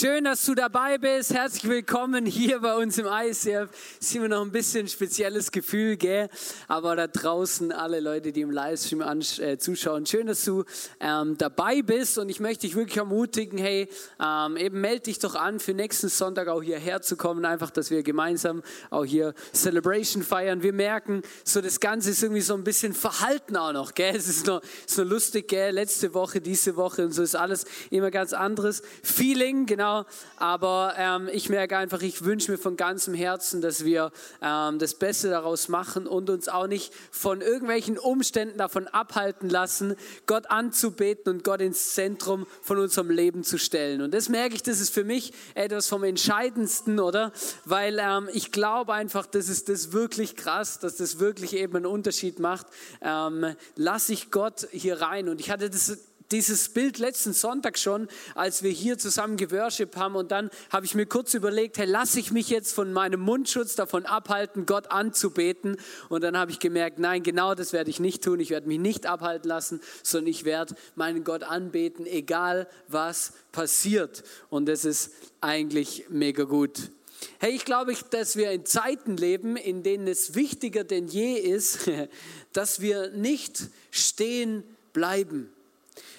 Schön, dass du dabei bist. Herzlich willkommen hier bei uns im ICF. Ist immer noch ein bisschen ein spezielles Gefühl, gell? Aber da draußen alle Leute, die im Livestream äh, zuschauen, schön, dass du ähm, dabei bist. Und ich möchte dich wirklich ermutigen, hey, ähm, eben melde dich doch an, für nächsten Sonntag auch hierher zu kommen. Einfach, dass wir gemeinsam auch hier Celebration feiern. Wir merken, so das Ganze ist irgendwie so ein bisschen verhalten auch noch, gell? Es ist nur, ist nur lustig, gell? Letzte Woche, diese Woche und so ist alles immer ganz anderes Feeling, genau. Aber ähm, ich merke einfach, ich wünsche mir von ganzem Herzen, dass wir ähm, das Beste daraus machen und uns auch nicht von irgendwelchen Umständen davon abhalten lassen, Gott anzubeten und Gott ins Zentrum von unserem Leben zu stellen. Und das merke ich, das ist für mich etwas vom Entscheidendsten, oder? Weil ähm, ich glaube einfach, das ist das wirklich krass, dass das wirklich eben einen Unterschied macht. Ähm, lasse ich Gott hier rein. Und ich hatte das dieses Bild letzten Sonntag schon, als wir hier zusammen geworshipped haben. Und dann habe ich mir kurz überlegt, hey, lasse ich mich jetzt von meinem Mundschutz davon abhalten, Gott anzubeten? Und dann habe ich gemerkt, nein, genau das werde ich nicht tun. Ich werde mich nicht abhalten lassen, sondern ich werde meinen Gott anbeten, egal was passiert. Und das ist eigentlich mega gut. Hey, ich glaube, dass wir in Zeiten leben, in denen es wichtiger denn je ist, dass wir nicht stehen bleiben.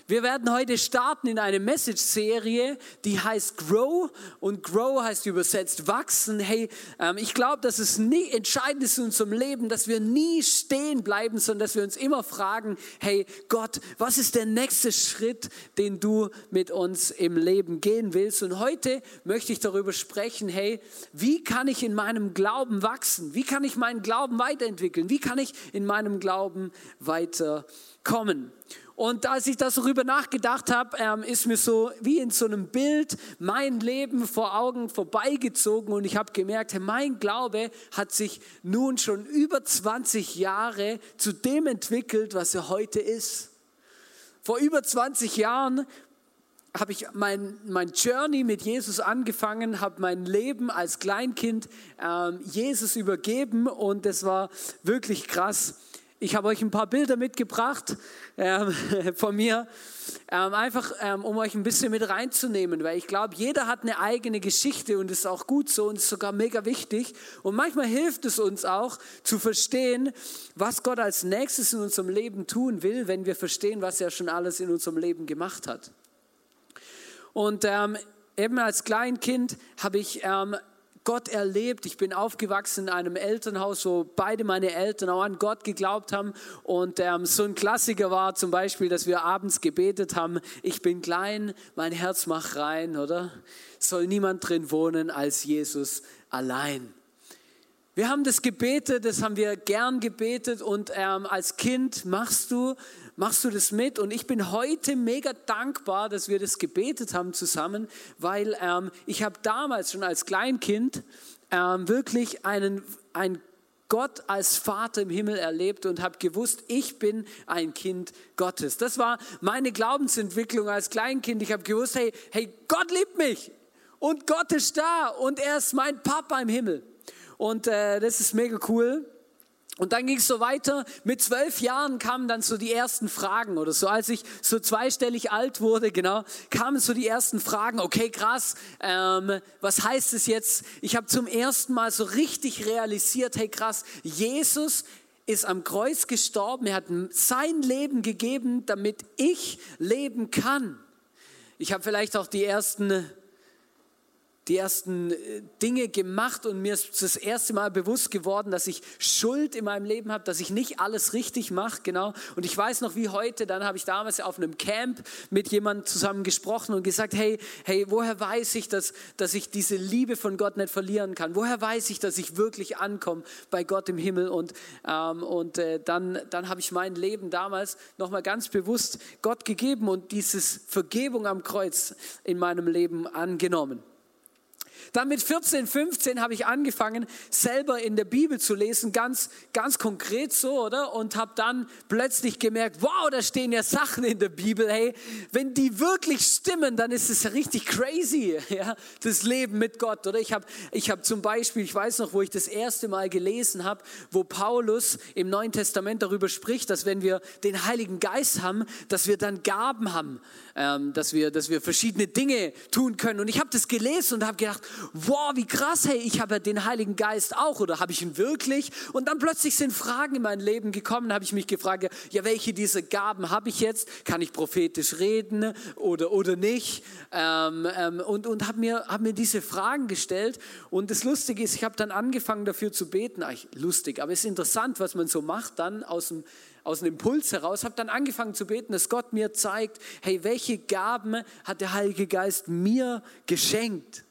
Wir werden heute starten in eine Message-Serie, die heißt Grow und Grow heißt übersetzt wachsen. Hey, ähm, ich glaube, dass es nie entscheidend ist in unserem Leben, dass wir nie stehen bleiben, sondern dass wir uns immer fragen, hey Gott, was ist der nächste Schritt, den du mit uns im Leben gehen willst? Und heute möchte ich darüber sprechen, hey, wie kann ich in meinem Glauben wachsen? Wie kann ich meinen Glauben weiterentwickeln? Wie kann ich in meinem Glauben weiterkommen? Und als ich darüber nachgedacht habe, ähm, ist mir so wie in so einem Bild mein Leben vor Augen vorbeigezogen und ich habe gemerkt, mein Glaube hat sich nun schon über 20 Jahre zu dem entwickelt, was er heute ist. Vor über 20 Jahren habe ich mein, mein Journey mit Jesus angefangen, habe mein Leben als Kleinkind ähm, Jesus übergeben und das war wirklich krass. Ich habe euch ein paar Bilder mitgebracht ähm, von mir, ähm, einfach ähm, um euch ein bisschen mit reinzunehmen, weil ich glaube, jeder hat eine eigene Geschichte und ist auch gut so und ist sogar mega wichtig. Und manchmal hilft es uns auch zu verstehen, was Gott als nächstes in unserem Leben tun will, wenn wir verstehen, was er schon alles in unserem Leben gemacht hat. Und ähm, eben als Kleinkind habe ich ähm, Gott erlebt. Ich bin aufgewachsen in einem Elternhaus, wo beide meine Eltern auch an Gott geglaubt haben. Und ähm, so ein Klassiker war zum Beispiel, dass wir abends gebetet haben, ich bin klein, mein Herz macht rein, oder? Soll niemand drin wohnen als Jesus allein. Wir haben das gebetet, das haben wir gern gebetet und ähm, als Kind machst du, machst du das mit und ich bin heute mega dankbar, dass wir das gebetet haben zusammen, weil ähm, ich habe damals schon als Kleinkind ähm, wirklich einen, ein Gott als Vater im Himmel erlebt und habe gewusst, ich bin ein Kind Gottes. Das war meine Glaubensentwicklung als Kleinkind. Ich habe gewusst, hey, hey, Gott liebt mich und Gott ist da und er ist mein Papa im Himmel. Und äh, das ist mega cool. Und dann ging es so weiter. Mit zwölf Jahren kamen dann so die ersten Fragen oder so. Als ich so zweistellig alt wurde, genau, kamen so die ersten Fragen. Okay, krass. Ähm, was heißt es jetzt? Ich habe zum ersten Mal so richtig realisiert. Hey, krass. Jesus ist am Kreuz gestorben. Er hat sein Leben gegeben, damit ich leben kann. Ich habe vielleicht auch die ersten die ersten äh, Dinge gemacht und mir ist das erste Mal bewusst geworden, dass ich Schuld in meinem Leben habe, dass ich nicht alles richtig mache, genau. Und ich weiß noch wie heute, dann habe ich damals auf einem Camp mit jemandem zusammen gesprochen und gesagt, hey, hey, woher weiß ich, dass, dass ich diese Liebe von Gott nicht verlieren kann? Woher weiß ich, dass ich wirklich ankomme bei Gott im Himmel? Und, ähm, und äh, dann, dann habe ich mein Leben damals nochmal ganz bewusst Gott gegeben und dieses Vergebung am Kreuz in meinem Leben angenommen. Dann mit 14, 15 habe ich angefangen, selber in der Bibel zu lesen, ganz, ganz konkret so, oder? Und habe dann plötzlich gemerkt, wow, da stehen ja Sachen in der Bibel, hey, wenn die wirklich stimmen, dann ist es ja richtig crazy, ja, das Leben mit Gott, oder? Ich habe ich hab zum Beispiel, ich weiß noch, wo ich das erste Mal gelesen habe, wo Paulus im Neuen Testament darüber spricht, dass wenn wir den Heiligen Geist haben, dass wir dann Gaben haben, ähm, dass, wir, dass wir verschiedene Dinge tun können. Und ich habe das gelesen und habe gedacht, wow, wie krass, hey, ich habe ja den Heiligen Geist auch oder habe ich ihn wirklich? Und dann plötzlich sind Fragen in mein Leben gekommen, habe ich mich gefragt, ja, welche dieser Gaben habe ich jetzt? Kann ich prophetisch reden oder, oder nicht? Ähm, ähm, und und habe mir, hab mir diese Fragen gestellt. Und das Lustige ist, ich habe dann angefangen dafür zu beten. Ach, lustig, aber es ist interessant, was man so macht dann aus dem aus einem Impuls heraus, habe dann angefangen zu beten, dass Gott mir zeigt, hey, welche Gaben hat der Heilige Geist mir geschenkt?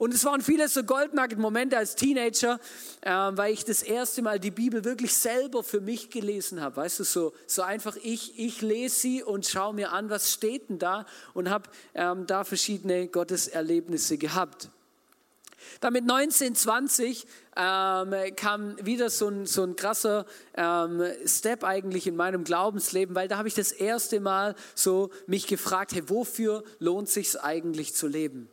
Und es waren viele so Goldnugget-Momente als Teenager, äh, weil ich das erste Mal die Bibel wirklich selber für mich gelesen habe. Weißt du, so, so einfach ich, ich lese sie und schaue mir an, was steht denn da und habe ähm, da verschiedene Gotteserlebnisse gehabt. Dann mit 19, 20 ähm, kam wieder so ein, so ein krasser ähm, Step eigentlich in meinem Glaubensleben, weil da habe ich das erste Mal so mich gefragt, hey, wofür lohnt sich eigentlich zu leben?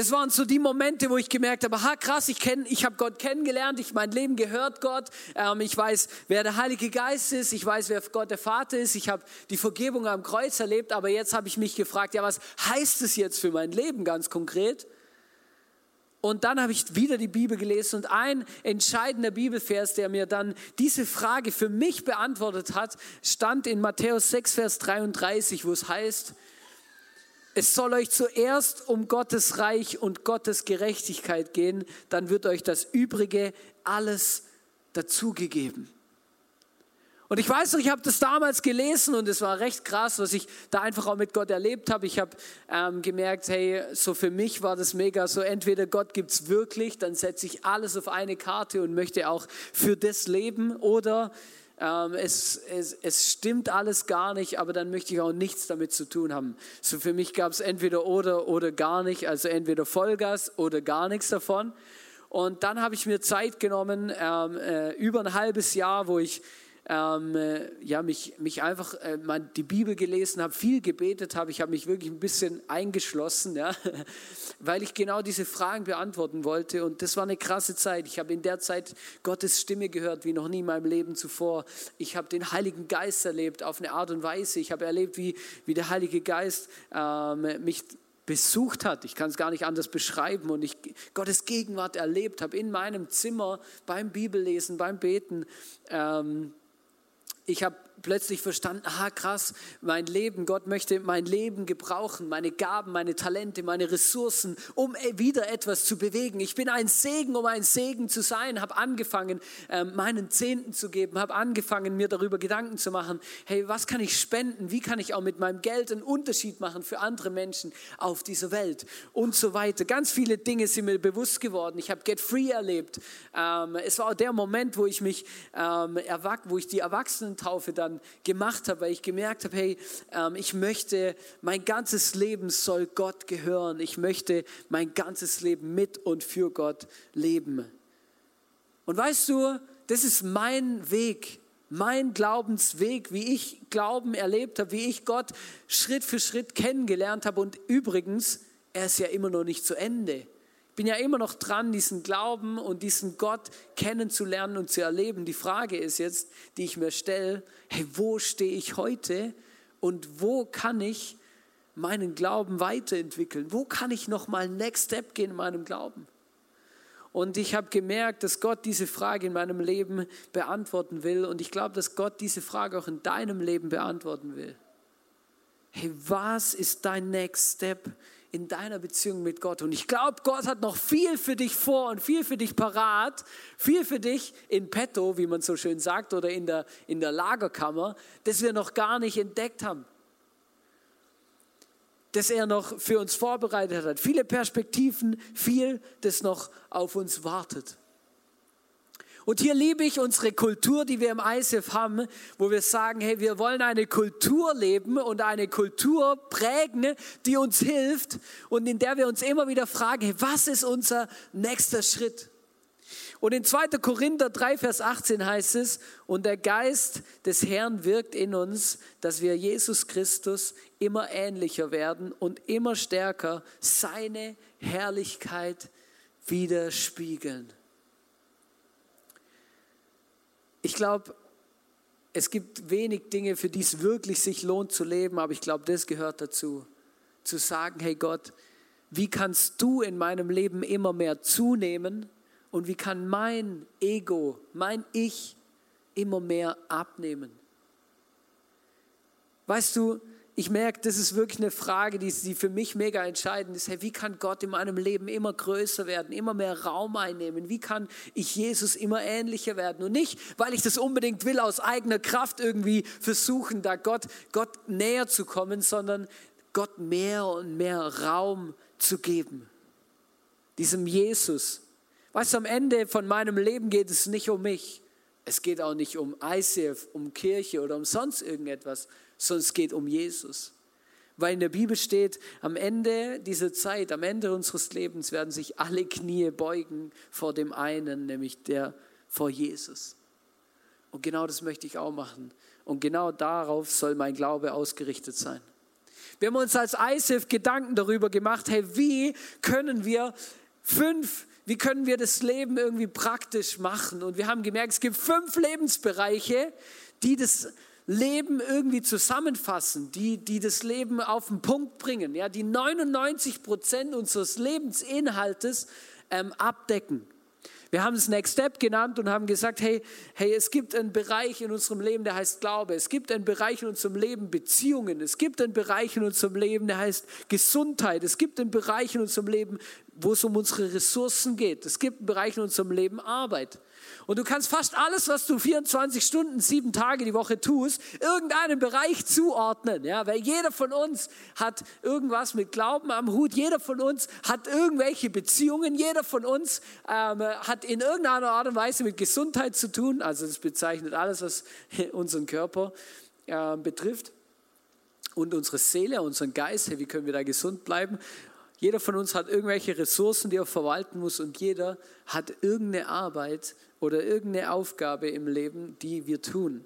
Das waren so die Momente, wo ich gemerkt habe, ha krass, ich, ich habe Gott kennengelernt, ich, mein Leben gehört Gott, ähm, ich weiß, wer der Heilige Geist ist, ich weiß, wer Gott der Vater ist, ich habe die Vergebung am Kreuz erlebt, aber jetzt habe ich mich gefragt, ja, was heißt es jetzt für mein Leben ganz konkret? Und dann habe ich wieder die Bibel gelesen und ein entscheidender Bibelvers, der mir dann diese Frage für mich beantwortet hat, stand in Matthäus 6, Vers 33, wo es heißt, es soll euch zuerst um Gottes Reich und Gottes Gerechtigkeit gehen, dann wird euch das Übrige alles dazugegeben. Und ich weiß noch, ich habe das damals gelesen und es war recht krass, was ich da einfach auch mit Gott erlebt habe. Ich habe ähm, gemerkt, hey, so für mich war das mega so, entweder Gott gibt es wirklich, dann setze ich alles auf eine Karte und möchte auch für das leben oder ähm, es, es, es stimmt alles gar nicht, aber dann möchte ich auch nichts damit zu tun haben. So für mich gab es entweder oder oder gar nicht, also entweder Vollgas oder gar nichts davon. Und dann habe ich mir Zeit genommen, ähm, äh, über ein halbes Jahr, wo ich ähm, äh, ja, mich, mich einfach äh, mal die Bibel gelesen habe, viel gebetet habe. Ich habe mich wirklich ein bisschen eingeschlossen, ja, weil ich genau diese Fragen beantworten wollte. Und das war eine krasse Zeit. Ich habe in der Zeit Gottes Stimme gehört, wie noch nie in meinem Leben zuvor. Ich habe den Heiligen Geist erlebt auf eine Art und Weise. Ich habe erlebt, wie, wie der Heilige Geist ähm, mich besucht hat. Ich kann es gar nicht anders beschreiben und ich Gottes Gegenwart erlebt habe in meinem Zimmer beim Bibellesen, beim Beten. Ähm, ich habe plötzlich verstanden, aha krass, mein Leben, Gott möchte mein Leben gebrauchen, meine Gaben, meine Talente, meine Ressourcen, um e, wieder etwas zu bewegen. Ich bin ein Segen, um ein Segen zu sein, habe angefangen, ähm, meinen Zehnten zu geben, habe angefangen, mir darüber Gedanken zu machen, hey, was kann ich spenden, wie kann ich auch mit meinem Geld einen Unterschied machen für andere Menschen auf dieser Welt und so weiter. Ganz viele Dinge sind mir bewusst geworden. Ich habe Get Free erlebt. Ähm, es war auch der Moment, wo ich mich, ähm, wo ich die Erwachsenentaufe dann dann gemacht habe, weil ich gemerkt habe, hey, ähm, ich möchte, mein ganzes Leben soll Gott gehören. Ich möchte mein ganzes Leben mit und für Gott leben. Und weißt du, das ist mein Weg, mein Glaubensweg, wie ich Glauben erlebt habe, wie ich Gott Schritt für Schritt kennengelernt habe. Und übrigens, er ist ja immer noch nicht zu Ende bin ja immer noch dran, diesen Glauben und diesen Gott kennenzulernen und zu erleben. Die Frage ist jetzt, die ich mir stelle, hey, wo stehe ich heute und wo kann ich meinen Glauben weiterentwickeln? Wo kann ich noch mal Next Step gehen in meinem Glauben? Und ich habe gemerkt, dass Gott diese Frage in meinem Leben beantworten will. Und ich glaube, dass Gott diese Frage auch in deinem Leben beantworten will. Hey, was ist dein Next Step in deiner Beziehung mit Gott. Und ich glaube, Gott hat noch viel für dich vor und viel für dich parat, viel für dich in petto, wie man so schön sagt, oder in der, in der Lagerkammer, das wir noch gar nicht entdeckt haben. Das er noch für uns vorbereitet hat. Viele Perspektiven, viel, das noch auf uns wartet. Und hier liebe ich unsere Kultur, die wir im ISF haben, wo wir sagen, hey, wir wollen eine Kultur leben und eine Kultur prägen, die uns hilft und in der wir uns immer wieder fragen, hey, was ist unser nächster Schritt? Und in 2. Korinther 3, Vers 18 heißt es, und der Geist des Herrn wirkt in uns, dass wir Jesus Christus immer ähnlicher werden und immer stärker seine Herrlichkeit widerspiegeln. Ich glaube, es gibt wenig Dinge, für die es wirklich sich lohnt zu leben, aber ich glaube, das gehört dazu. Zu sagen, hey Gott, wie kannst du in meinem Leben immer mehr zunehmen und wie kann mein Ego, mein Ich immer mehr abnehmen? Weißt du, ich merke, das ist wirklich eine Frage, die, die für mich mega entscheidend ist. Hey, wie kann Gott in meinem Leben immer größer werden, immer mehr Raum einnehmen? Wie kann ich Jesus immer ähnlicher werden? Und nicht, weil ich das unbedingt will, aus eigener Kraft irgendwie versuchen, da Gott, Gott näher zu kommen, sondern Gott mehr und mehr Raum zu geben. Diesem Jesus, Weißt du, am Ende von meinem Leben geht es nicht um mich. Es geht auch nicht um ICF, um Kirche oder um sonst irgendetwas, sondern es geht um Jesus. Weil in der Bibel steht, am Ende dieser Zeit, am Ende unseres Lebens werden sich alle Knie beugen vor dem einen, nämlich der vor Jesus. Und genau das möchte ich auch machen. Und genau darauf soll mein Glaube ausgerichtet sein. Wir haben uns als ISIF Gedanken darüber gemacht, hey, wie können wir fünf wie können wir das Leben irgendwie praktisch machen? Und wir haben gemerkt, es gibt fünf Lebensbereiche, die das Leben irgendwie zusammenfassen, die, die das Leben auf den Punkt bringen, ja, die 99 Prozent unseres Lebensinhaltes ähm, abdecken. Wir haben es Next Step genannt und haben gesagt, hey, hey, es gibt einen Bereich in unserem Leben, der heißt Glaube. Es gibt einen Bereich in unserem Leben Beziehungen. Es gibt einen Bereich in unserem Leben, der heißt Gesundheit. Es gibt einen Bereich in unserem Leben wo es um unsere Ressourcen geht. Es gibt einen Bereich in unserem Leben Arbeit. Und du kannst fast alles, was du 24 Stunden, sieben Tage die Woche tust, irgendeinem Bereich zuordnen. Ja, weil jeder von uns hat irgendwas mit Glauben am Hut. Jeder von uns hat irgendwelche Beziehungen. Jeder von uns ähm, hat in irgendeiner Art und Weise mit Gesundheit zu tun. Also das bezeichnet alles, was unseren Körper äh, betrifft und unsere Seele, unseren Geist, wie können wir da gesund bleiben? Jeder von uns hat irgendwelche Ressourcen, die er verwalten muss und jeder hat irgendeine Arbeit oder irgendeine Aufgabe im Leben, die wir tun.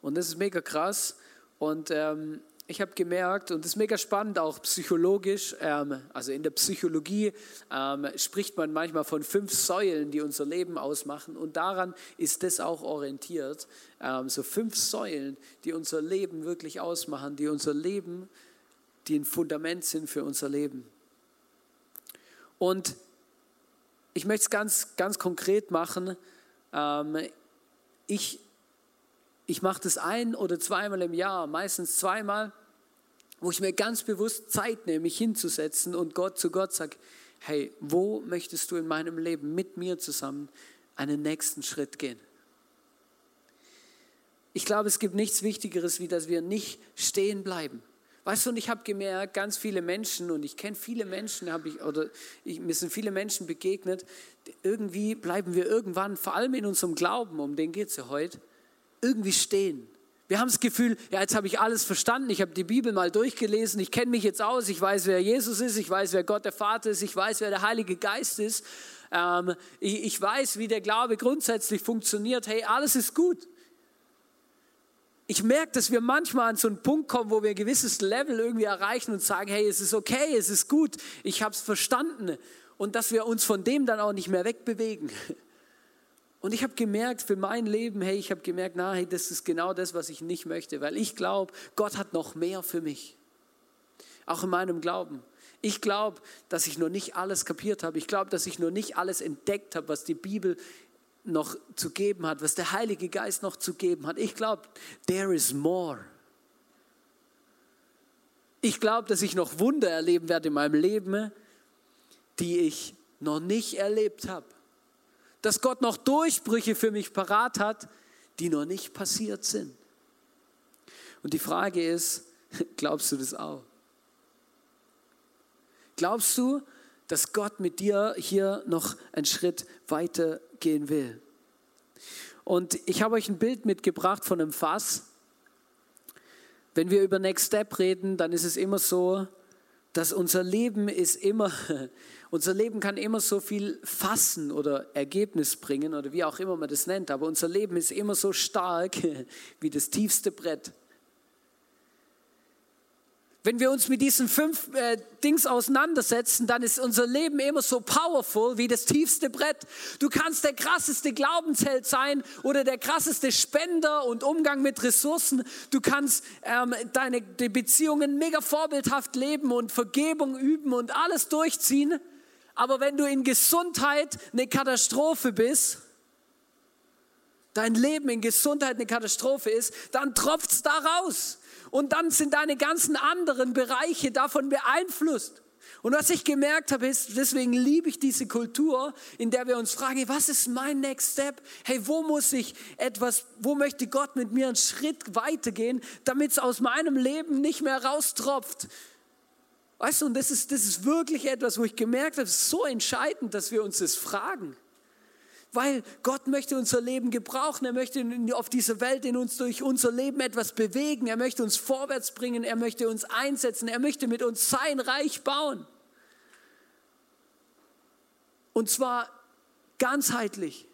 Und das ist mega krass. Und ähm, ich habe gemerkt, und das ist mega spannend auch psychologisch, ähm, also in der Psychologie ähm, spricht man manchmal von fünf Säulen, die unser Leben ausmachen. Und daran ist das auch orientiert. Ähm, so fünf Säulen, die unser Leben wirklich ausmachen, die unser Leben die ein Fundament sind für unser Leben. Und ich möchte es ganz, ganz konkret machen. Ähm, ich ich mache das ein oder zweimal im Jahr, meistens zweimal, wo ich mir ganz bewusst Zeit nehme, mich hinzusetzen und Gott zu Gott sage, hey, wo möchtest du in meinem Leben mit mir zusammen einen nächsten Schritt gehen? Ich glaube, es gibt nichts Wichtigeres, wie dass wir nicht stehen bleiben. Weißt du, und ich habe gemerkt, ganz viele Menschen, und ich kenne viele Menschen, habe ich, oder ich, mir sind viele Menschen begegnet, irgendwie bleiben wir irgendwann, vor allem in unserem Glauben, um den geht es ja heute, irgendwie stehen. Wir haben das Gefühl, ja, jetzt habe ich alles verstanden, ich habe die Bibel mal durchgelesen, ich kenne mich jetzt aus, ich weiß, wer Jesus ist, ich weiß, wer Gott der Vater ist, ich weiß, wer der Heilige Geist ist, ähm, ich, ich weiß, wie der Glaube grundsätzlich funktioniert. Hey, alles ist gut ich merke, dass wir manchmal an so einen Punkt kommen, wo wir ein gewisses Level irgendwie erreichen und sagen, hey, es ist okay, es ist gut, ich habe es verstanden. Und dass wir uns von dem dann auch nicht mehr wegbewegen. Und ich habe gemerkt für mein Leben, hey, ich habe gemerkt, na, hey, das ist genau das, was ich nicht möchte, weil ich glaube, Gott hat noch mehr für mich. Auch in meinem Glauben. Ich glaube, dass ich noch nicht alles kapiert habe. Ich glaube, dass ich noch nicht alles entdeckt habe, was die Bibel noch zu geben hat, was der Heilige Geist noch zu geben hat. Ich glaube, there is more. Ich glaube, dass ich noch Wunder erleben werde in meinem Leben, die ich noch nicht erlebt habe. Dass Gott noch Durchbrüche für mich parat hat, die noch nicht passiert sind. Und die Frage ist, glaubst du das auch? Glaubst du, dass Gott mit dir hier noch einen Schritt weiter gehen will. Und ich habe euch ein Bild mitgebracht von einem Fass. Wenn wir über Next Step reden, dann ist es immer so, dass unser Leben ist immer, unser Leben kann immer so viel fassen oder Ergebnis bringen oder wie auch immer man das nennt, aber unser Leben ist immer so stark wie das tiefste Brett. Wenn wir uns mit diesen fünf äh, Dings auseinandersetzen, dann ist unser Leben immer so powerful wie das tiefste Brett. Du kannst der krasseste Glaubensheld sein oder der krasseste Spender und Umgang mit Ressourcen. Du kannst ähm, deine Beziehungen mega vorbildhaft leben und Vergebung üben und alles durchziehen. Aber wenn du in Gesundheit eine Katastrophe bist, dein Leben in Gesundheit eine Katastrophe ist, dann tropft es da raus. Und dann sind deine ganzen anderen Bereiche davon beeinflusst. Und was ich gemerkt habe, ist, deswegen liebe ich diese Kultur, in der wir uns fragen, was ist mein Next Step? Hey, wo muss ich etwas, wo möchte Gott mit mir einen Schritt weitergehen, damit es aus meinem Leben nicht mehr raustropft? Weißt du, und das ist, das ist wirklich etwas, wo ich gemerkt habe, es ist so entscheidend, dass wir uns das fragen. Weil Gott möchte unser Leben gebrauchen. Er möchte auf dieser Welt in uns durch unser Leben etwas bewegen. Er möchte uns vorwärts bringen. Er möchte uns einsetzen. Er möchte mit uns sein Reich bauen. Und zwar ganzheitlich.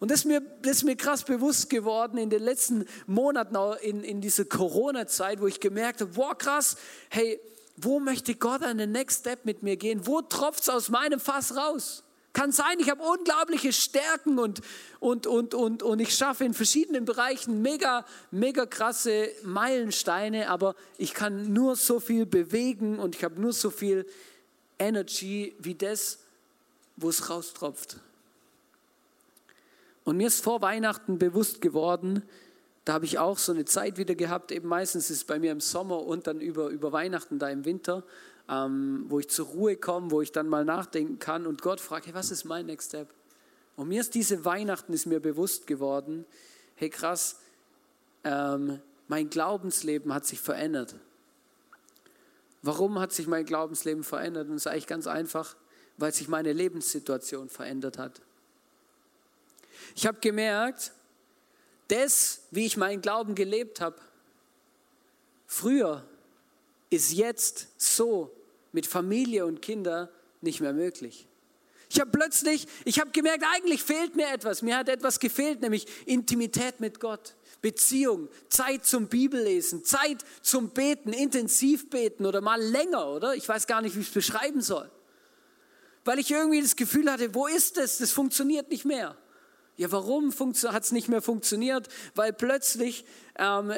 Und das ist, mir, das ist mir krass bewusst geworden in den letzten Monaten, in, in dieser Corona-Zeit, wo ich gemerkt habe, wow, krass, hey, wo möchte Gott einen Next Step mit mir gehen? Wo tropft es aus meinem Fass raus? Kann sein, ich habe unglaubliche Stärken und, und, und, und, und ich schaffe in verschiedenen Bereichen mega, mega krasse Meilensteine, aber ich kann nur so viel bewegen und ich habe nur so viel Energy wie das, wo es raustropft. Und mir ist vor Weihnachten bewusst geworden, da habe ich auch so eine Zeit wieder gehabt, eben meistens ist es bei mir im Sommer und dann über, über Weihnachten da im Winter, ähm, wo ich zur Ruhe komme, wo ich dann mal nachdenken kann und Gott fragt, hey, was ist mein Next Step? Und mir ist diese Weihnachten ist mir bewusst geworden, hey krass, ähm, mein Glaubensleben hat sich verändert. Warum hat sich mein Glaubensleben verändert? Und es ist eigentlich ganz einfach, weil sich meine Lebenssituation verändert hat. Ich habe gemerkt, das, wie ich meinen Glauben gelebt habe, früher ist jetzt so mit Familie und Kinder nicht mehr möglich. Ich habe plötzlich, ich habe gemerkt, eigentlich fehlt mir etwas. Mir hat etwas gefehlt, nämlich Intimität mit Gott, Beziehung, Zeit zum Bibellesen, Zeit zum Beten, intensiv beten oder mal länger, oder? Ich weiß gar nicht, wie ich es beschreiben soll. Weil ich irgendwie das Gefühl hatte, wo ist es? Das funktioniert nicht mehr. Ja, warum hat es nicht mehr funktioniert? Weil plötzlich ähm,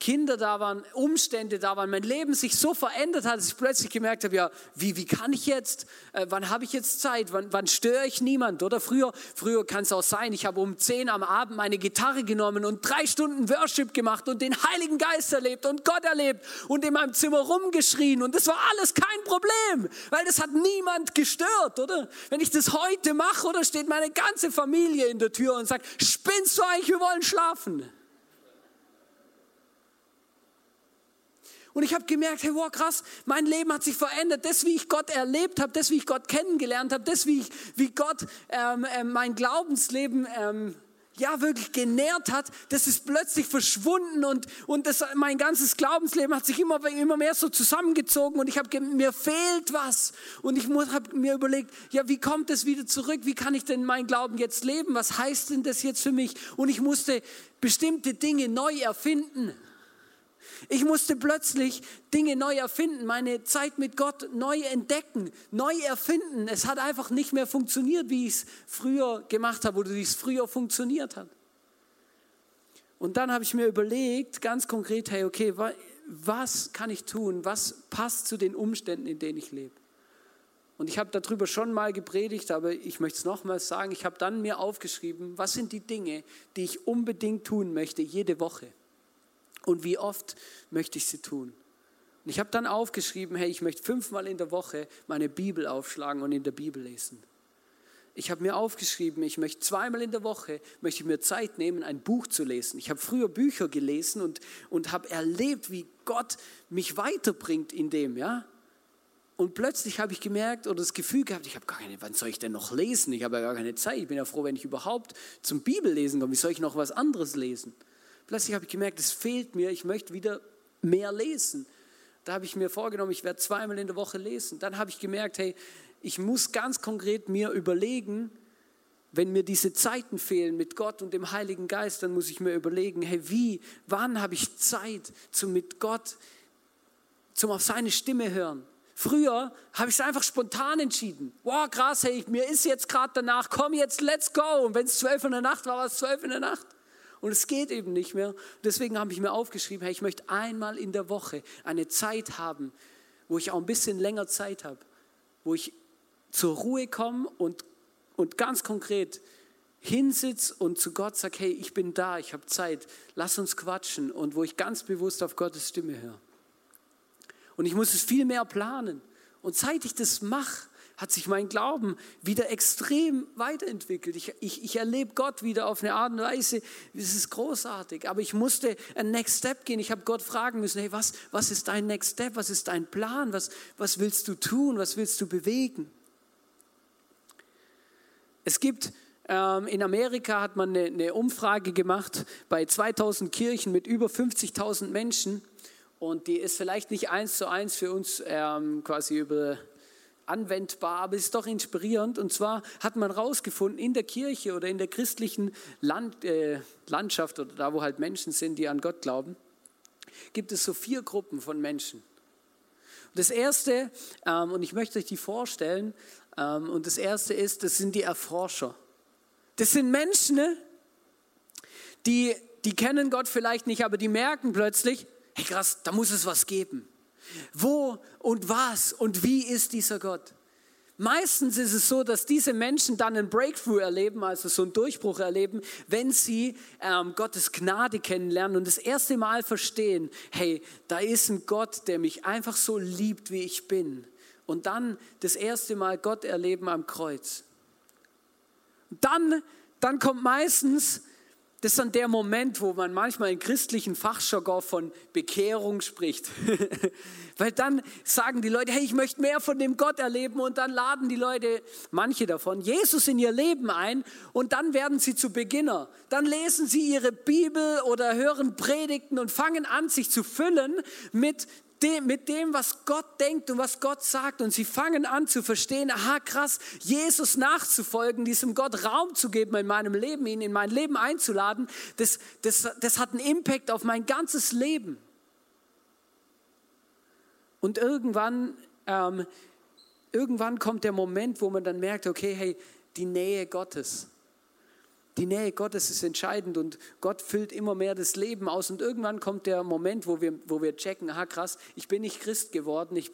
Kinder da waren, Umstände da waren, mein Leben sich so verändert hat, dass ich plötzlich gemerkt habe, ja, wie, wie kann ich jetzt, äh, wann habe ich jetzt Zeit, wann, wann störe ich niemand? Oder früher, früher kann es auch sein, ich habe um 10 am Abend meine Gitarre genommen und drei Stunden Worship gemacht und den Heiligen Geist erlebt und Gott erlebt und in meinem Zimmer rumgeschrien und das war alles kein Problem, weil das hat niemand gestört, oder? Wenn ich das heute mache, oder steht meine ganze Familie in der Tür und sagt, spinnst du eigentlich, wir wollen schlafen. Und ich habe gemerkt, hey, wow, krass, mein Leben hat sich verändert. Das, wie ich Gott erlebt habe, das, wie ich Gott kennengelernt habe, das, wie, ich, wie Gott ähm, äh, mein Glaubensleben ähm, ja wirklich genährt hat, das ist plötzlich verschwunden und, und das, mein ganzes Glaubensleben hat sich immer, immer mehr so zusammengezogen und ich habe, mir fehlt was und ich habe mir überlegt, ja, wie kommt es wieder zurück? Wie kann ich denn mein Glauben jetzt leben? Was heißt denn das jetzt für mich? Und ich musste bestimmte Dinge neu erfinden. Ich musste plötzlich Dinge neu erfinden, meine Zeit mit Gott neu entdecken, neu erfinden. Es hat einfach nicht mehr funktioniert, wie ich es früher gemacht habe oder wie es früher funktioniert hat. Und dann habe ich mir überlegt, ganz konkret, hey, okay, was kann ich tun? Was passt zu den Umständen, in denen ich lebe? Und ich habe darüber schon mal gepredigt, aber ich möchte es nochmals sagen. Ich habe dann mir aufgeschrieben, was sind die Dinge, die ich unbedingt tun möchte, jede Woche und wie oft möchte ich sie tun. Und ich habe dann aufgeschrieben, hey, ich möchte fünfmal in der Woche meine Bibel aufschlagen und in der Bibel lesen. Ich habe mir aufgeschrieben, ich möchte zweimal in der Woche, möchte ich mir Zeit nehmen, ein Buch zu lesen. Ich habe früher Bücher gelesen und, und habe erlebt, wie Gott mich weiterbringt in dem, ja. Und plötzlich habe ich gemerkt oder das Gefühl gehabt, ich habe gar keine, wann soll ich denn noch lesen? Ich habe ja gar keine Zeit. Ich bin ja froh, wenn ich überhaupt zum Bibellesen komme. Wie soll ich noch was anderes lesen? Plötzlich habe ich gemerkt, es fehlt mir. Ich möchte wieder mehr lesen. Da habe ich mir vorgenommen, ich werde zweimal in der Woche lesen. Dann habe ich gemerkt, hey, ich muss ganz konkret mir überlegen, wenn mir diese Zeiten fehlen mit Gott und dem Heiligen Geist, dann muss ich mir überlegen, hey, wie, wann habe ich Zeit zum mit Gott, zum auf seine Stimme hören? Früher habe ich es einfach spontan entschieden. Wow, krass, hey, mir ist jetzt gerade danach, komm jetzt, let's go. Und wenn es zwölf in der Nacht war, war es zwölf in der Nacht. Und es geht eben nicht mehr. Deswegen habe ich mir aufgeschrieben, hey, ich möchte einmal in der Woche eine Zeit haben, wo ich auch ein bisschen länger Zeit habe, wo ich zur Ruhe komme und, und ganz konkret hinsitze und zu Gott sage, hey, ich bin da, ich habe Zeit, lass uns quatschen und wo ich ganz bewusst auf Gottes Stimme höre. Und ich muss es viel mehr planen. Und seit ich das mache, hat sich mein Glauben wieder extrem weiterentwickelt. Ich, ich, ich erlebe Gott wieder auf eine Art und Weise, das ist großartig. Aber ich musste ein Next Step gehen. Ich habe Gott fragen müssen, hey, was, was ist dein Next Step? Was ist dein Plan? Was, was willst du tun? Was willst du bewegen? Es gibt ähm, in Amerika hat man eine, eine Umfrage gemacht bei 2000 Kirchen mit über 50.000 Menschen und die ist vielleicht nicht eins zu eins für uns ähm, quasi über anwendbar, aber es ist doch inspirierend. Und zwar hat man herausgefunden, in der Kirche oder in der christlichen Land, äh, Landschaft oder da, wo halt Menschen sind, die an Gott glauben, gibt es so vier Gruppen von Menschen. Das erste, ähm, und ich möchte euch die vorstellen, ähm, und das erste ist, das sind die Erforscher. Das sind Menschen, ne, die, die kennen Gott vielleicht nicht, aber die merken plötzlich, hey krass, da muss es was geben. Wo und was und wie ist dieser Gott? Meistens ist es so, dass diese Menschen dann einen Breakthrough erleben, also so einen Durchbruch erleben, wenn sie ähm, Gottes Gnade kennenlernen und das erste Mal verstehen, hey, da ist ein Gott, der mich einfach so liebt, wie ich bin. Und dann das erste Mal Gott erleben am Kreuz. Dann, dann kommt meistens das ist dann der Moment, wo man manchmal in christlichen Fachjargon von Bekehrung spricht. Weil dann sagen die Leute, hey, ich möchte mehr von dem Gott erleben und dann laden die Leute, manche davon, Jesus in ihr Leben ein und dann werden sie zu Beginner. Dann lesen sie ihre Bibel oder hören Predigten und fangen an, sich zu füllen mit dem, mit dem, was Gott denkt und was Gott sagt. Und sie fangen an zu verstehen, aha krass, Jesus nachzufolgen, diesem Gott Raum zu geben in meinem Leben, ihn in mein Leben einzuladen, das, das, das hat einen Impact auf mein ganzes Leben. Und irgendwann, ähm, irgendwann kommt der Moment, wo man dann merkt, okay, hey, die Nähe Gottes die Nähe Gottes ist entscheidend und Gott füllt immer mehr das Leben aus. Und irgendwann kommt der Moment, wo wir, wo wir checken, aha krass, ich bin nicht Christ geworden, ich,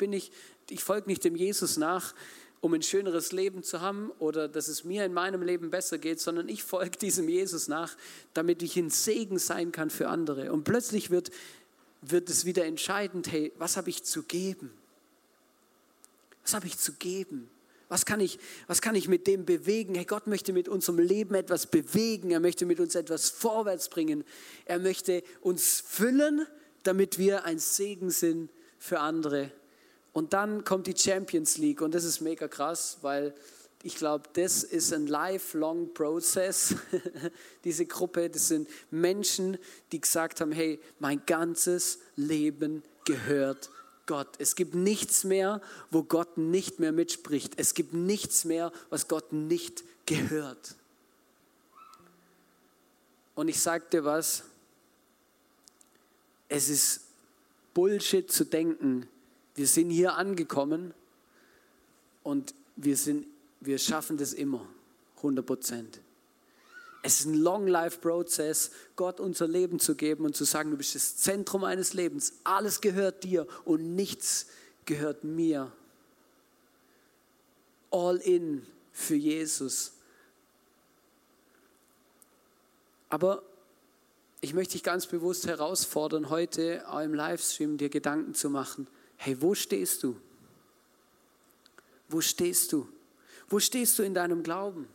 ich folge nicht dem Jesus nach, um ein schöneres Leben zu haben oder dass es mir in meinem Leben besser geht, sondern ich folge diesem Jesus nach, damit ich ein Segen sein kann für andere. Und plötzlich wird, wird es wieder entscheidend, hey, was habe ich zu geben? Was habe ich zu geben? Was kann ich, was kann ich mit dem bewegen? Hey, Gott möchte mit unserem Leben etwas bewegen. Er möchte mit uns etwas vorwärts bringen. Er möchte uns füllen, damit wir ein Segen sind für andere. Und dann kommt die Champions League und das ist mega krass, weil ich glaube, das ist ein lifelong Process. Diese Gruppe, das sind Menschen, die gesagt haben, hey, mein ganzes Leben gehört Gott. Es gibt nichts mehr, wo Gott nicht mehr mitspricht. Es gibt nichts mehr, was Gott nicht gehört. Und ich sagte was, es ist Bullshit zu denken, wir sind hier angekommen und wir, sind, wir schaffen das immer, 100 Prozent. Es ist ein Long-Life-Prozess, Gott unser Leben zu geben und zu sagen, du bist das Zentrum meines Lebens. Alles gehört dir und nichts gehört mir. All in für Jesus. Aber ich möchte dich ganz bewusst herausfordern, heute auch im Livestream dir Gedanken zu machen. Hey, wo stehst du? Wo stehst du? Wo stehst du in deinem Glauben?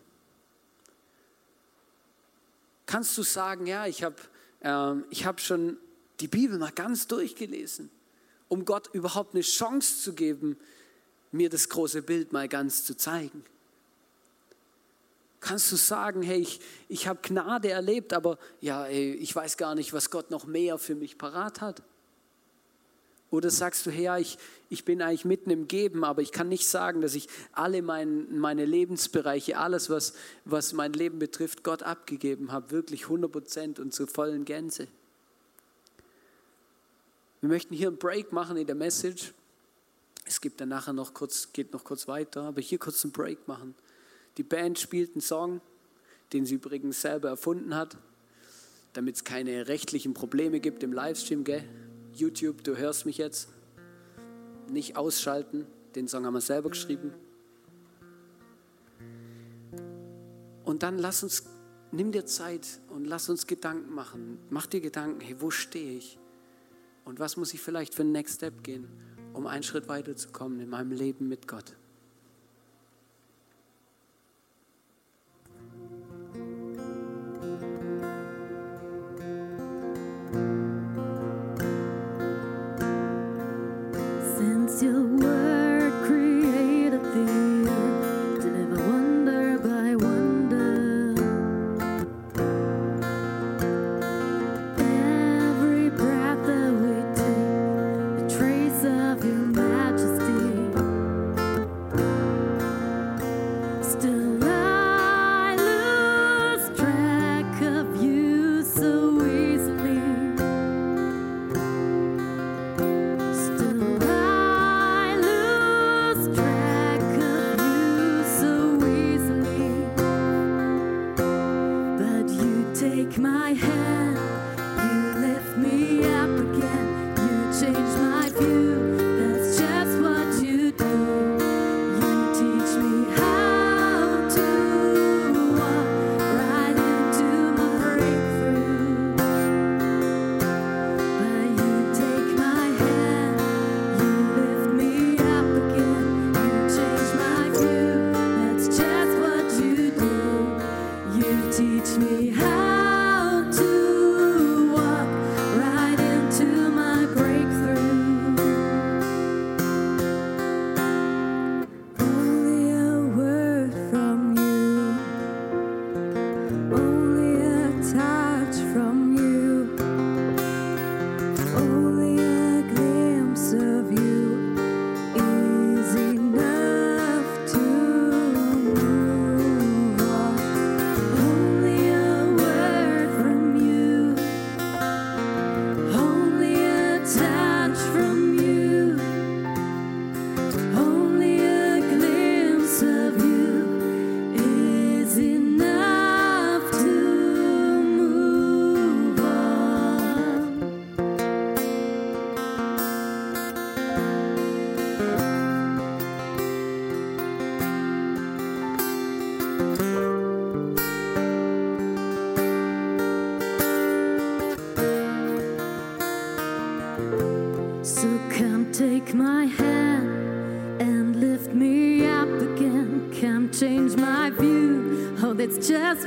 Kannst du sagen, ja, ich habe ähm, hab schon die Bibel mal ganz durchgelesen, um Gott überhaupt eine Chance zu geben, mir das große Bild mal ganz zu zeigen? Kannst du sagen, hey, ich, ich habe Gnade erlebt, aber ja, ey, ich weiß gar nicht, was Gott noch mehr für mich parat hat? Oder sagst du, ja, ich, ich bin eigentlich mitten im Geben, aber ich kann nicht sagen, dass ich alle mein, meine Lebensbereiche, alles, was, was mein Leben betrifft, Gott abgegeben habe, wirklich 100 Prozent und zur vollen Gänze. Wir möchten hier einen Break machen in der Message. Es gibt dann nachher noch kurz, geht noch kurz weiter, aber hier kurz einen Break machen. Die Band spielt einen Song, den sie übrigens selber erfunden hat, damit es keine rechtlichen Probleme gibt im Livestream, gell? YouTube, du hörst mich jetzt. Nicht ausschalten, den Song haben wir selber geschrieben. Und dann lass uns, nimm dir Zeit und lass uns Gedanken machen. Mach dir Gedanken, hey, wo stehe ich? Und was muss ich vielleicht für einen Next Step gehen, um einen Schritt weiterzukommen in meinem Leben mit Gott?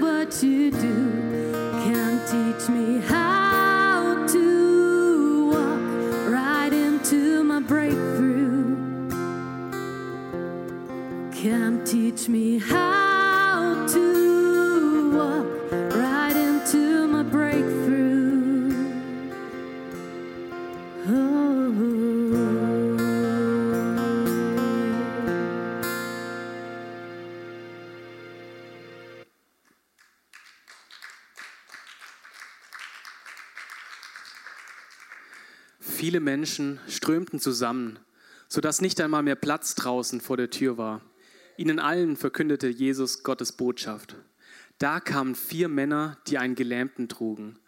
what you do. Can't teach me how to walk right into my breakthrough. Can't teach me how. Viele Menschen strömten zusammen, sodass nicht einmal mehr Platz draußen vor der Tür war. Ihnen allen verkündete Jesus Gottes Botschaft. Da kamen vier Männer, die einen Gelähmten trugen.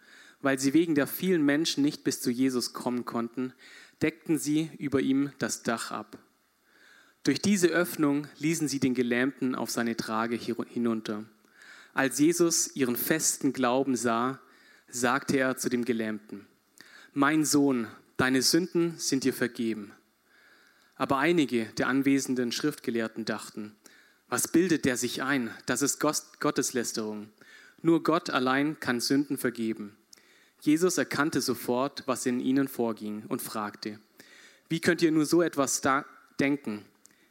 Weil sie wegen der vielen Menschen nicht bis zu Jesus kommen konnten, deckten sie über ihm das Dach ab. Durch diese Öffnung ließen sie den Gelähmten auf seine Trage hinunter. Als Jesus ihren festen Glauben sah, sagte er zu dem Gelähmten, Mein Sohn, deine Sünden sind dir vergeben. Aber einige der anwesenden Schriftgelehrten dachten, was bildet der sich ein? Das ist Gotteslästerung. Nur Gott allein kann Sünden vergeben. Jesus erkannte sofort, was in ihnen vorging und fragte, wie könnt ihr nur so etwas denken?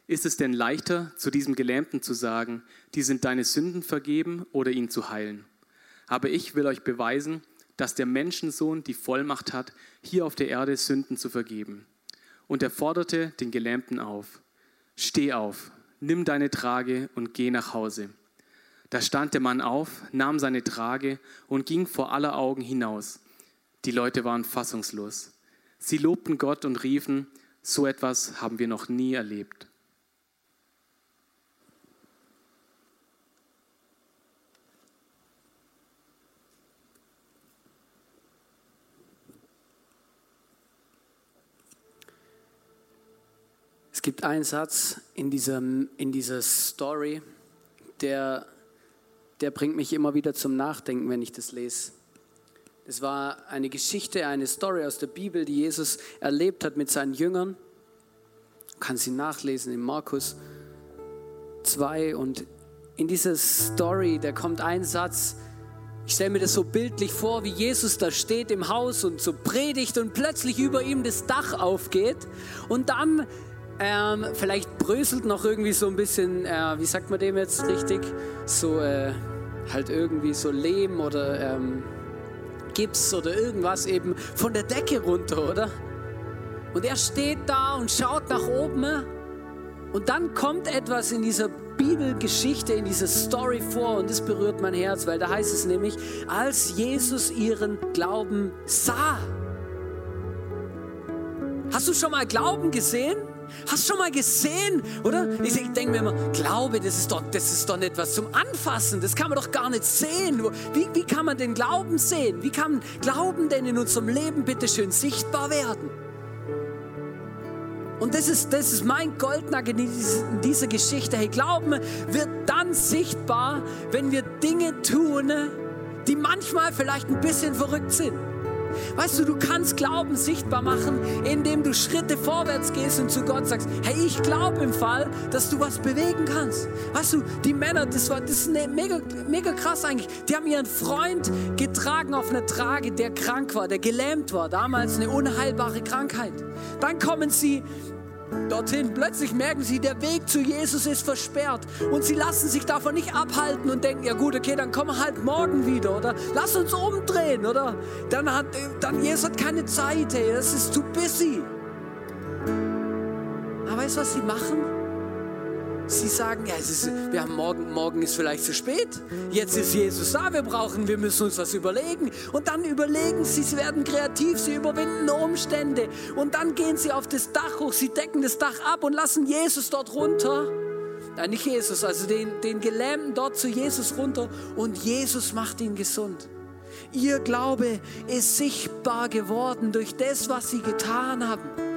Ist es denn leichter, zu diesem Gelähmten zu sagen, die sind deine Sünden vergeben oder ihn zu heilen? Aber ich will euch beweisen, dass der Menschensohn die Vollmacht hat, hier auf der Erde Sünden zu vergeben. Und er forderte den Gelähmten auf, steh auf, nimm deine Trage und geh nach Hause. Da stand der Mann auf, nahm seine Trage und ging vor aller Augen hinaus. Die Leute waren fassungslos. Sie lobten Gott und riefen, so etwas haben wir noch nie erlebt. Es gibt einen Satz in, diesem, in dieser Story, der, der bringt mich immer wieder zum Nachdenken, wenn ich das lese. Es war eine Geschichte, eine Story aus der Bibel, die Jesus erlebt hat mit seinen Jüngern. Du kannst sie nachlesen in Markus 2. Und in dieser Story, da kommt ein Satz, ich stelle mir das so bildlich vor, wie Jesus da steht im Haus und so predigt und plötzlich über ihm das Dach aufgeht. Und dann ähm, vielleicht bröselt noch irgendwie so ein bisschen, äh, wie sagt man dem jetzt richtig? So äh, halt irgendwie so Lehm oder ähm, Gips oder irgendwas eben von der Decke runter, oder? Und er steht da und schaut nach oben. Und dann kommt etwas in dieser Bibelgeschichte, in dieser Story vor und das berührt mein Herz, weil da heißt es nämlich, als Jesus ihren Glauben sah. Hast du schon mal Glauben gesehen? Hast du schon mal gesehen, oder? Ich, denke mir immer, Glaube, das ist, doch, das ist doch nicht was zum Anfassen. Das kann man doch gar nicht sehen. Wie, wie kann man den Glauben sehen? Wie kann Glauben denn in unserem Leben bitte schön sichtbar werden? Und das ist, das ist mein Goldnagel in dieser Geschichte. Hey, Glauben wird dann sichtbar, wenn wir Dinge tun, die manchmal vielleicht ein bisschen verrückt sind. Weißt du, du kannst Glauben sichtbar machen, indem du Schritte vorwärts gehst und zu Gott sagst, hey, ich glaube im Fall, dass du was bewegen kannst. Weißt du, die Männer, das war das ist mega, mega krass eigentlich, die haben ihren Freund getragen auf einer Trage, der krank war, der gelähmt war, damals eine unheilbare Krankheit. Dann kommen sie dorthin. Plötzlich merken sie, der Weg zu Jesus ist versperrt und sie lassen sich davon nicht abhalten und denken, ja gut, okay, dann kommen wir halt morgen wieder oder lass uns umdrehen oder dann hat dann Jesus hat keine Zeit, hey, das ist zu busy. Aber weißt du, was sie machen? Sie sagen, ja, ist, wir haben morgen, morgen ist vielleicht zu spät. Jetzt ist Jesus da, wir brauchen, wir müssen uns was überlegen. Und dann überlegen sie, sie werden kreativ, sie überwinden Umstände. Und dann gehen sie auf das Dach hoch, sie decken das Dach ab und lassen Jesus dort runter. Nein, nicht Jesus, also den, den Gelähmten dort zu Jesus runter. Und Jesus macht ihn gesund. Ihr Glaube ist sichtbar geworden durch das, was sie getan haben.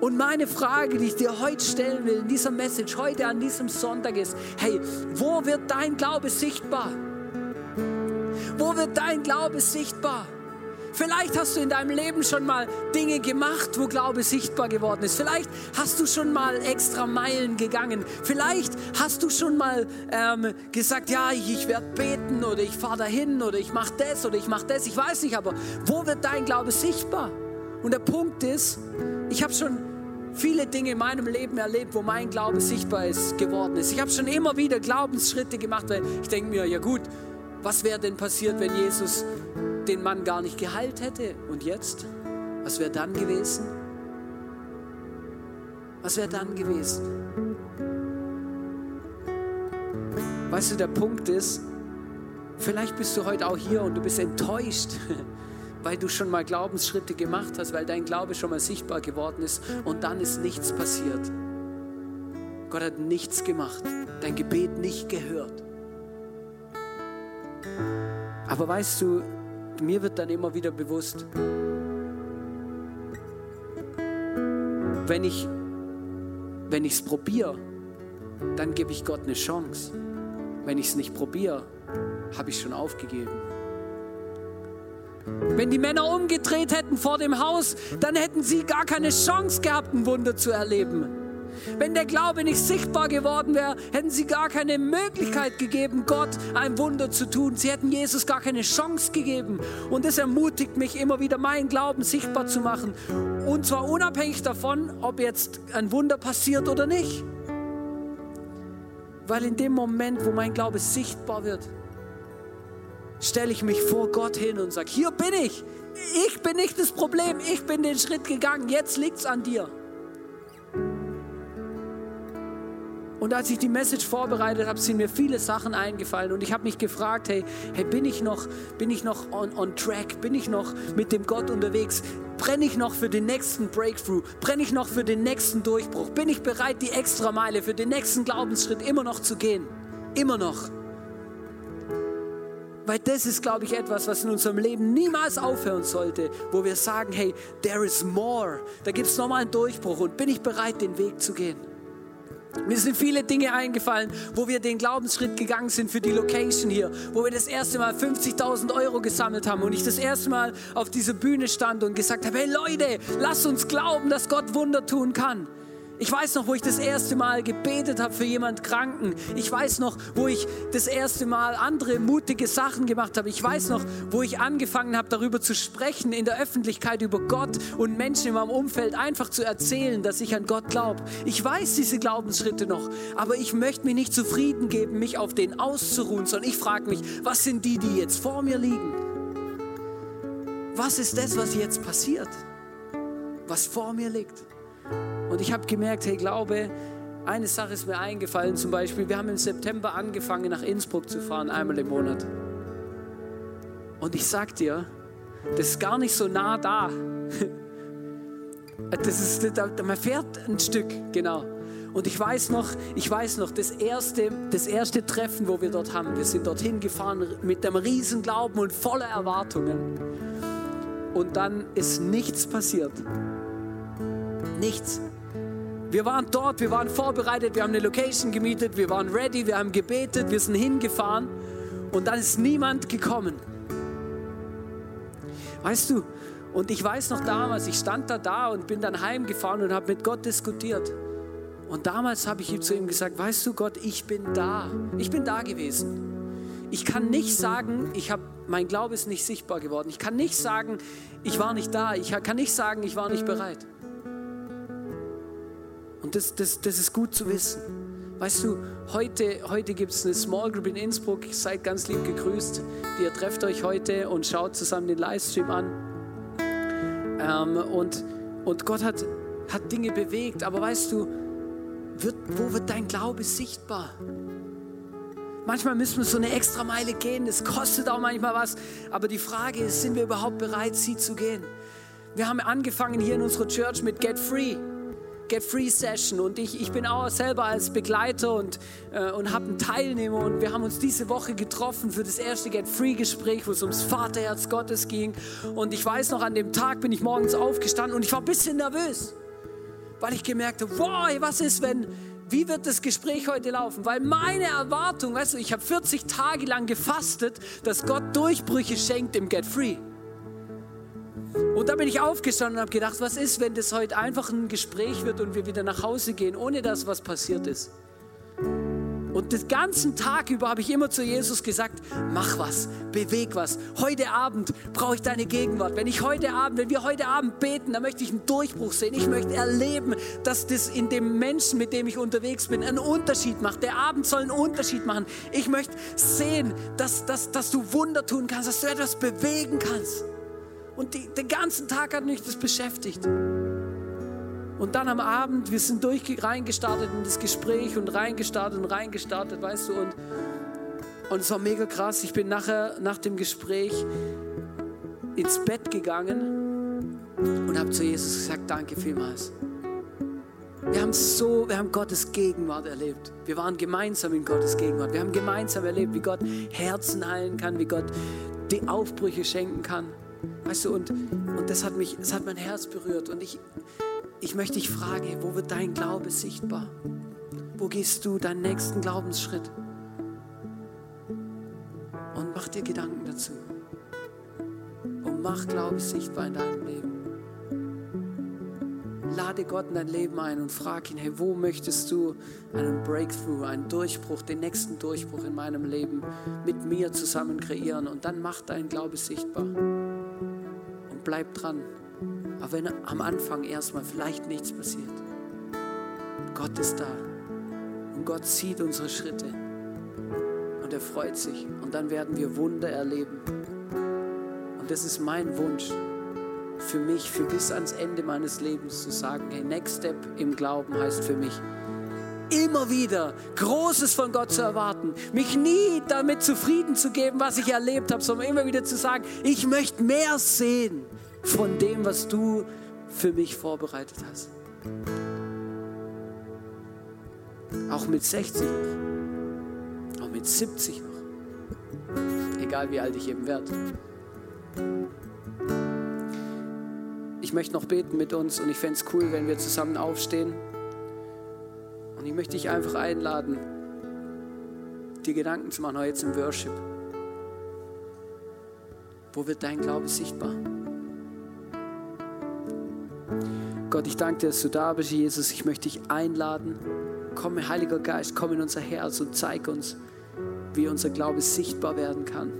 Und meine Frage, die ich dir heute stellen will, in dieser Message, heute an diesem Sonntag ist, hey, wo wird dein Glaube sichtbar? Wo wird dein Glaube sichtbar? Vielleicht hast du in deinem Leben schon mal Dinge gemacht, wo Glaube sichtbar geworden ist. Vielleicht hast du schon mal extra Meilen gegangen. Vielleicht hast du schon mal ähm, gesagt, ja, ich, ich werde beten oder ich fahre dahin oder ich mache das oder ich mache das. Ich weiß nicht, aber wo wird dein Glaube sichtbar? Und der Punkt ist, ich habe schon viele Dinge in meinem Leben erlebt, wo mein Glaube sichtbar ist, geworden ist. Ich habe schon immer wieder Glaubensschritte gemacht, weil ich denke mir, ja gut, was wäre denn passiert, wenn Jesus den Mann gar nicht geheilt hätte? Und jetzt? Was wäre dann gewesen? Was wäre dann gewesen? Weißt du, der Punkt ist, vielleicht bist du heute auch hier und du bist enttäuscht weil du schon mal Glaubensschritte gemacht hast, weil dein Glaube schon mal sichtbar geworden ist und dann ist nichts passiert. Gott hat nichts gemacht, dein Gebet nicht gehört. Aber weißt du, mir wird dann immer wieder bewusst, wenn ich wenn es probiere, dann gebe ich Gott eine Chance. Wenn ich es nicht probiere, habe ich schon aufgegeben. Wenn die Männer umgedreht hätten vor dem Haus, dann hätten sie gar keine Chance gehabt, ein Wunder zu erleben. Wenn der Glaube nicht sichtbar geworden wäre, hätten sie gar keine Möglichkeit gegeben, Gott ein Wunder zu tun. Sie hätten Jesus gar keine Chance gegeben. Und es ermutigt mich immer wieder, meinen Glauben sichtbar zu machen. Und zwar unabhängig davon, ob jetzt ein Wunder passiert oder nicht. Weil in dem Moment, wo mein Glaube sichtbar wird, stelle ich mich vor Gott hin und sage, hier bin ich. Ich bin nicht das Problem, ich bin den Schritt gegangen, jetzt liegt es an dir. Und als ich die Message vorbereitet habe, sind mir viele Sachen eingefallen und ich habe mich gefragt, hey, hey, bin ich noch, bin ich noch on, on track? Bin ich noch mit dem Gott unterwegs? Brenne ich noch für den nächsten Breakthrough? Brenne ich noch für den nächsten Durchbruch? Bin ich bereit, die extra Meile für den nächsten Glaubensschritt immer noch zu gehen? Immer noch. Weil das ist, glaube ich, etwas, was in unserem Leben niemals aufhören sollte, wo wir sagen, hey, there is more. Da gibt es nochmal einen Durchbruch und bin ich bereit, den Weg zu gehen? Mir sind viele Dinge eingefallen, wo wir den Glaubensschritt gegangen sind für die Location hier, wo wir das erste Mal 50.000 Euro gesammelt haben und ich das erste Mal auf dieser Bühne stand und gesagt habe, hey Leute, lasst uns glauben, dass Gott Wunder tun kann. Ich weiß noch, wo ich das erste Mal gebetet habe für jemand Kranken. Ich weiß noch, wo ich das erste Mal andere mutige Sachen gemacht habe. Ich weiß noch, wo ich angefangen habe, darüber zu sprechen, in der Öffentlichkeit über Gott und Menschen in meinem Umfeld einfach zu erzählen, dass ich an Gott glaube. Ich weiß diese Glaubensschritte noch, aber ich möchte mich nicht zufrieden geben, mich auf den auszuruhen, sondern ich frage mich, was sind die, die jetzt vor mir liegen? Was ist das, was jetzt passiert? Was vor mir liegt? Und ich habe gemerkt, hey, glaube, eine Sache ist mir eingefallen, zum Beispiel, wir haben im September angefangen, nach Innsbruck zu fahren, einmal im Monat. Und ich sag dir, das ist gar nicht so nah da. Das ist, man fährt ein Stück, genau. Und ich weiß noch, ich weiß noch, das erste, das erste Treffen, wo wir dort haben, wir sind dorthin gefahren mit einem riesen Glauben und voller Erwartungen. Und dann ist nichts passiert. Nichts. Wir waren dort, wir waren vorbereitet, wir haben eine Location gemietet, wir waren ready, wir haben gebetet, wir sind hingefahren und dann ist niemand gekommen. Weißt du, und ich weiß noch damals, ich stand da da und bin dann heimgefahren und habe mit Gott diskutiert. Und damals habe ich zu ihm gesagt, weißt du Gott, ich bin da. Ich bin da gewesen. Ich kann nicht sagen, ich habe, mein Glaube ist nicht sichtbar geworden. Ich kann nicht sagen, ich war nicht da. Ich kann nicht sagen, ich war nicht bereit. Und das, das, das ist gut zu wissen. Weißt du, heute, heute gibt es eine Small Group in Innsbruck. Seid ganz lieb gegrüßt. Ihr trefft euch heute und schaut zusammen den Livestream an. Ähm, und, und Gott hat, hat Dinge bewegt. Aber weißt du, wird, wo wird dein Glaube sichtbar? Manchmal müssen wir so eine extra Meile gehen. Es kostet auch manchmal was. Aber die Frage ist, sind wir überhaupt bereit, sie zu gehen? Wir haben angefangen hier in unserer Church mit Get Free. Get Free Session und ich, ich bin auch selber als Begleiter und, äh, und habe einen Teilnehmer und wir haben uns diese Woche getroffen für das erste Get Free Gespräch, wo es ums Vaterherz Gottes ging und ich weiß noch, an dem Tag bin ich morgens aufgestanden und ich war ein bisschen nervös, weil ich gemerkt habe, wow, was ist, wenn, wie wird das Gespräch heute laufen? Weil meine Erwartung, weißt du, ich habe 40 Tage lang gefastet, dass Gott Durchbrüche schenkt im Get Free. Und da bin ich aufgestanden und habe gedacht, was ist, wenn das heute einfach ein Gespräch wird und wir wieder nach Hause gehen, ohne dass was passiert ist. Und den ganzen Tag über habe ich immer zu Jesus gesagt, mach was, beweg was. Heute Abend brauche ich deine Gegenwart. Wenn ich heute Abend, wenn wir heute Abend beten, dann möchte ich einen Durchbruch sehen. Ich möchte erleben, dass das in dem Menschen, mit dem ich unterwegs bin, einen Unterschied macht. Der Abend soll einen Unterschied machen. Ich möchte sehen, dass, dass, dass du Wunder tun kannst, dass du etwas bewegen kannst. Und die, den ganzen Tag hat mich das beschäftigt. Und dann am Abend, wir sind durch reingestartet in das Gespräch und reingestartet und reingestartet, weißt du, und, und es war mega krass. Ich bin nachher, nach dem Gespräch ins Bett gegangen und habe zu Jesus gesagt, danke vielmals. Wir haben so, wir haben Gottes Gegenwart erlebt. Wir waren gemeinsam in Gottes Gegenwart. Wir haben gemeinsam erlebt, wie Gott Herzen heilen kann, wie Gott die Aufbrüche schenken kann. Weißt du, und, und das, hat mich, das hat mein Herz berührt. Und ich, ich möchte dich fragen, wo wird dein Glaube sichtbar? Wo gehst du deinen nächsten Glaubensschritt? Und mach dir Gedanken dazu. Und mach Glaube sichtbar in deinem Leben. lade Gott in dein Leben ein und frag ihn, hey, wo möchtest du einen Breakthrough, einen Durchbruch, den nächsten Durchbruch in meinem Leben mit mir zusammen kreieren? Und dann mach deinen Glaube sichtbar und bleib dran. Aber wenn am Anfang erstmal vielleicht nichts passiert, Gott ist da. Und Gott sieht unsere Schritte. Und er freut sich. Und dann werden wir Wunder erleben. Und das ist mein Wunsch. Für mich, für bis ans Ende meines Lebens zu sagen, hey, Next Step im Glauben heißt für mich, immer wieder Großes von Gott zu erwarten, mich nie damit zufrieden zu geben, was ich erlebt habe, sondern immer wieder zu sagen, ich möchte mehr sehen von dem, was du für mich vorbereitet hast. Auch mit 60 noch, auch mit 70 noch, egal wie alt ich eben werde. Ich möchte noch beten mit uns und ich fände es cool, wenn wir zusammen aufstehen. Ich möchte dich einfach einladen, dir Gedanken zu machen heute jetzt im Worship. Wo wird dein Glaube sichtbar? Gott, ich danke dir, dass du da bist, Jesus. Ich möchte dich einladen. Komm, Heiliger Geist, komm in unser Herz und zeig uns, wie unser Glaube sichtbar werden kann.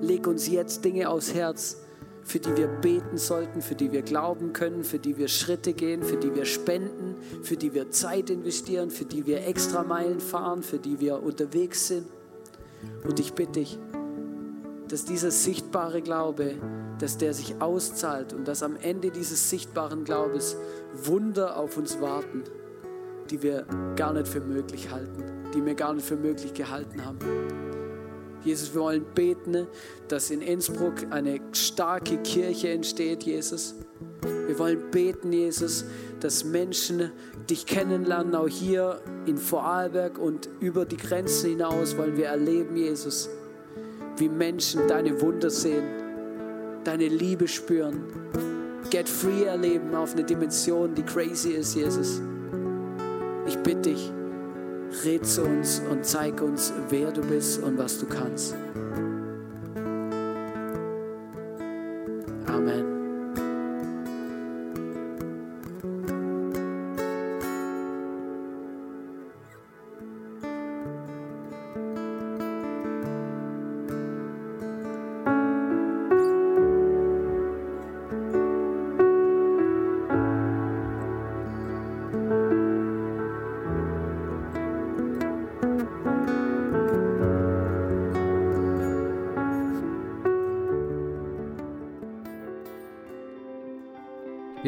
Leg uns jetzt Dinge aufs Herz, für die wir beten sollten, für die wir glauben können, für die wir Schritte gehen, für die wir spenden, für die wir Zeit investieren, für die wir extra Meilen fahren, für die wir unterwegs sind. Und ich bitte dich, dass dieser sichtbare Glaube, dass der sich auszahlt und dass am Ende dieses sichtbaren Glaubens Wunder auf uns warten, die wir gar nicht für möglich halten, die wir gar nicht für möglich gehalten haben. Jesus, wir wollen beten, dass in Innsbruck eine starke Kirche entsteht, Jesus. Wir wollen beten, Jesus, dass Menschen dich kennenlernen, auch hier in Vorarlberg und über die Grenzen hinaus wollen wir erleben, Jesus, wie Menschen deine Wunder sehen, deine Liebe spüren, Get Free erleben auf eine Dimension, die crazy ist, Jesus. Ich bitte dich, red zu uns und zeig uns, wer du bist und was du kannst.